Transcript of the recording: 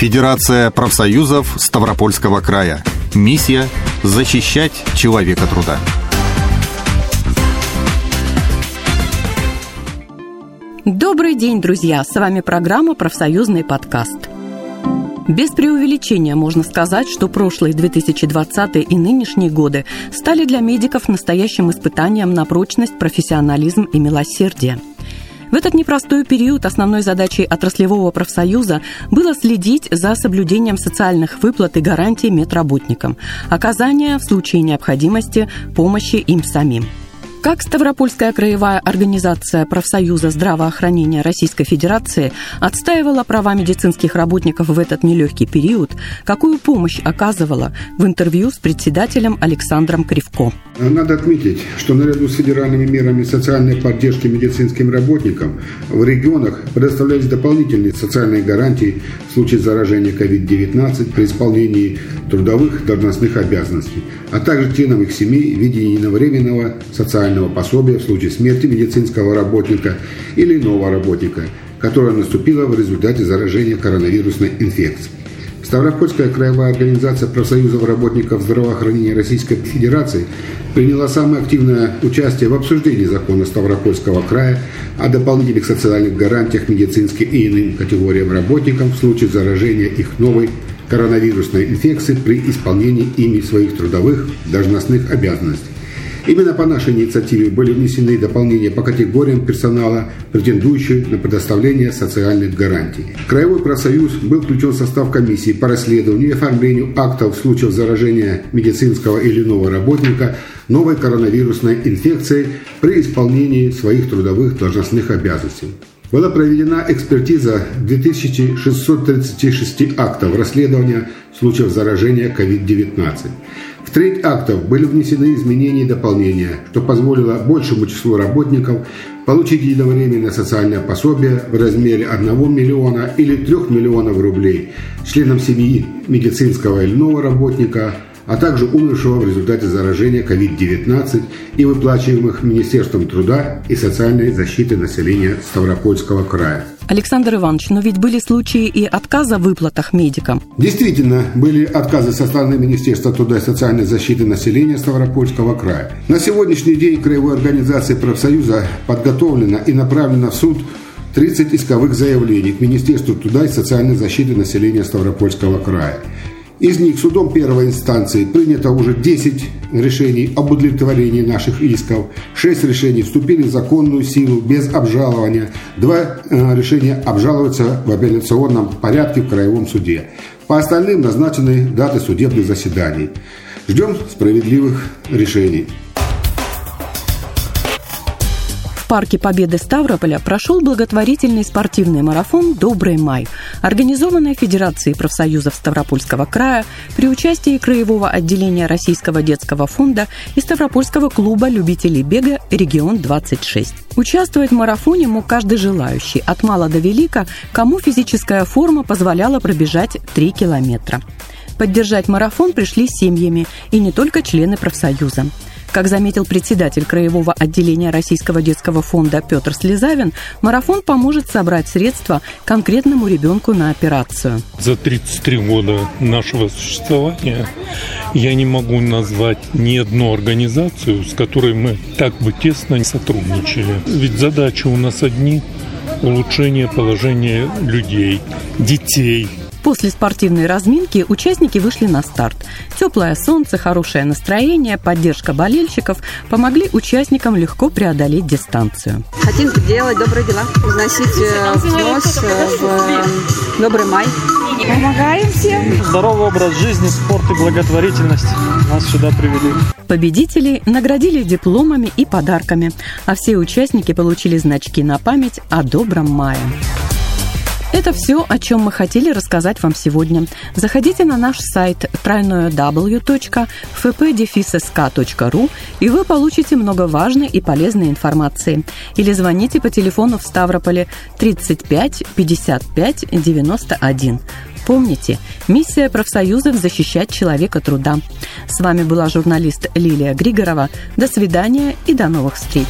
Федерация профсоюзов Ставропольского края. Миссия – защищать человека труда. Добрый день, друзья! С вами программа «Профсоюзный подкаст». Без преувеличения можно сказать, что прошлые 2020 и нынешние годы стали для медиков настоящим испытанием на прочность, профессионализм и милосердие – в этот непростой период основной задачей отраслевого профсоюза было следить за соблюдением социальных выплат и гарантий медработникам, оказание в случае необходимости помощи им самим. Как Ставропольская краевая организация профсоюза здравоохранения Российской Федерации отстаивала права медицинских работников в этот нелегкий период, какую помощь оказывала в интервью с председателем Александром Кривко. Надо отметить, что наряду с федеральными мерами социальной поддержки медицинским работникам в регионах предоставлялись дополнительные социальные гарантии в случае заражения COVID-19 при исполнении трудовых должностных обязанностей, а также членам их семей в виде единовременного социального социального пособия в случае смерти медицинского работника или иного работника, которое наступило в результате заражения коронавирусной инфекцией. Ставропольская краевая организация профсоюзов работников здравоохранения Российской Федерации приняла самое активное участие в обсуждении закона Ставропольского края о дополнительных социальных гарантиях медицинским и иным категориям работников в случае заражения их новой коронавирусной инфекции при исполнении ими своих трудовых должностных обязанностей. Именно по нашей инициативе были внесены дополнения по категориям персонала, претендующих на предоставление социальных гарантий. Краевой профсоюз был включен в состав комиссии по расследованию и оформлению актов в случаях заражения медицинского или иного работника новой коронавирусной инфекцией при исполнении своих трудовых должностных обязанностей. Была проведена экспертиза 2636 актов расследования случаев заражения COVID-19. В треть актов были внесены изменения и дополнения, что позволило большему числу работников получить единовременное социальное пособие в размере 1 миллиона или 3 миллионов рублей. Членам семьи медицинского или иного работника – а также умершего в результате заражения COVID-19 и выплачиваемых Министерством труда и социальной защиты населения Ставропольского края. Александр Иванович, но ведь были случаи и отказа в выплатах медикам. Действительно, были отказы со стороны Министерства труда и социальной защиты населения Ставропольского края. На сегодняшний день Краевой организации профсоюза подготовлено и направлено в суд 30 исковых заявлений к Министерству труда и социальной защиты населения Ставропольского края. Из них судом первой инстанции принято уже 10 решений об удовлетворении наших исков. 6 решений вступили в законную силу без обжалования. Два э, решения обжалуются в апелляционном порядке в Краевом суде. По остальным назначены даты судебных заседаний. Ждем справедливых решений парке Победы Ставрополя прошел благотворительный спортивный марафон «Добрый май», организованный Федерацией профсоюзов Ставропольского края при участии Краевого отделения Российского детского фонда и Ставропольского клуба любителей бега «Регион-26». Участвовать в марафоне мог каждый желающий, от мала до велика, кому физическая форма позволяла пробежать 3 километра. Поддержать марафон пришли семьями и не только члены профсоюза. Как заметил председатель Краевого отделения Российского детского фонда Петр Слезавин, марафон поможет собрать средства конкретному ребенку на операцию. За 33 года нашего существования я не могу назвать ни одну организацию, с которой мы так бы тесно сотрудничали. Ведь задачи у нас одни – улучшение положения людей, детей – После спортивной разминки участники вышли на старт. Теплое солнце, хорошее настроение, поддержка болельщиков помогли участникам легко преодолеть дистанцию. Хотим делать добрые дела, вносить э, взнос э, в э, добрый май. Помогаем всем. Здоровый образ жизни, спорт и благотворительность нас сюда привели. Победителей наградили дипломами и подарками, а все участники получили значки на память о добром мае. Это все, о чем мы хотели рассказать вам сегодня. Заходите на наш сайт www.fpdefissk.ru и вы получите много важной и полезной информации. Или звоните по телефону в Ставрополе 35 55 91. Помните, миссия профсоюзов – защищать человека труда. С вами была журналист Лилия Григорова. До свидания и до новых встреч.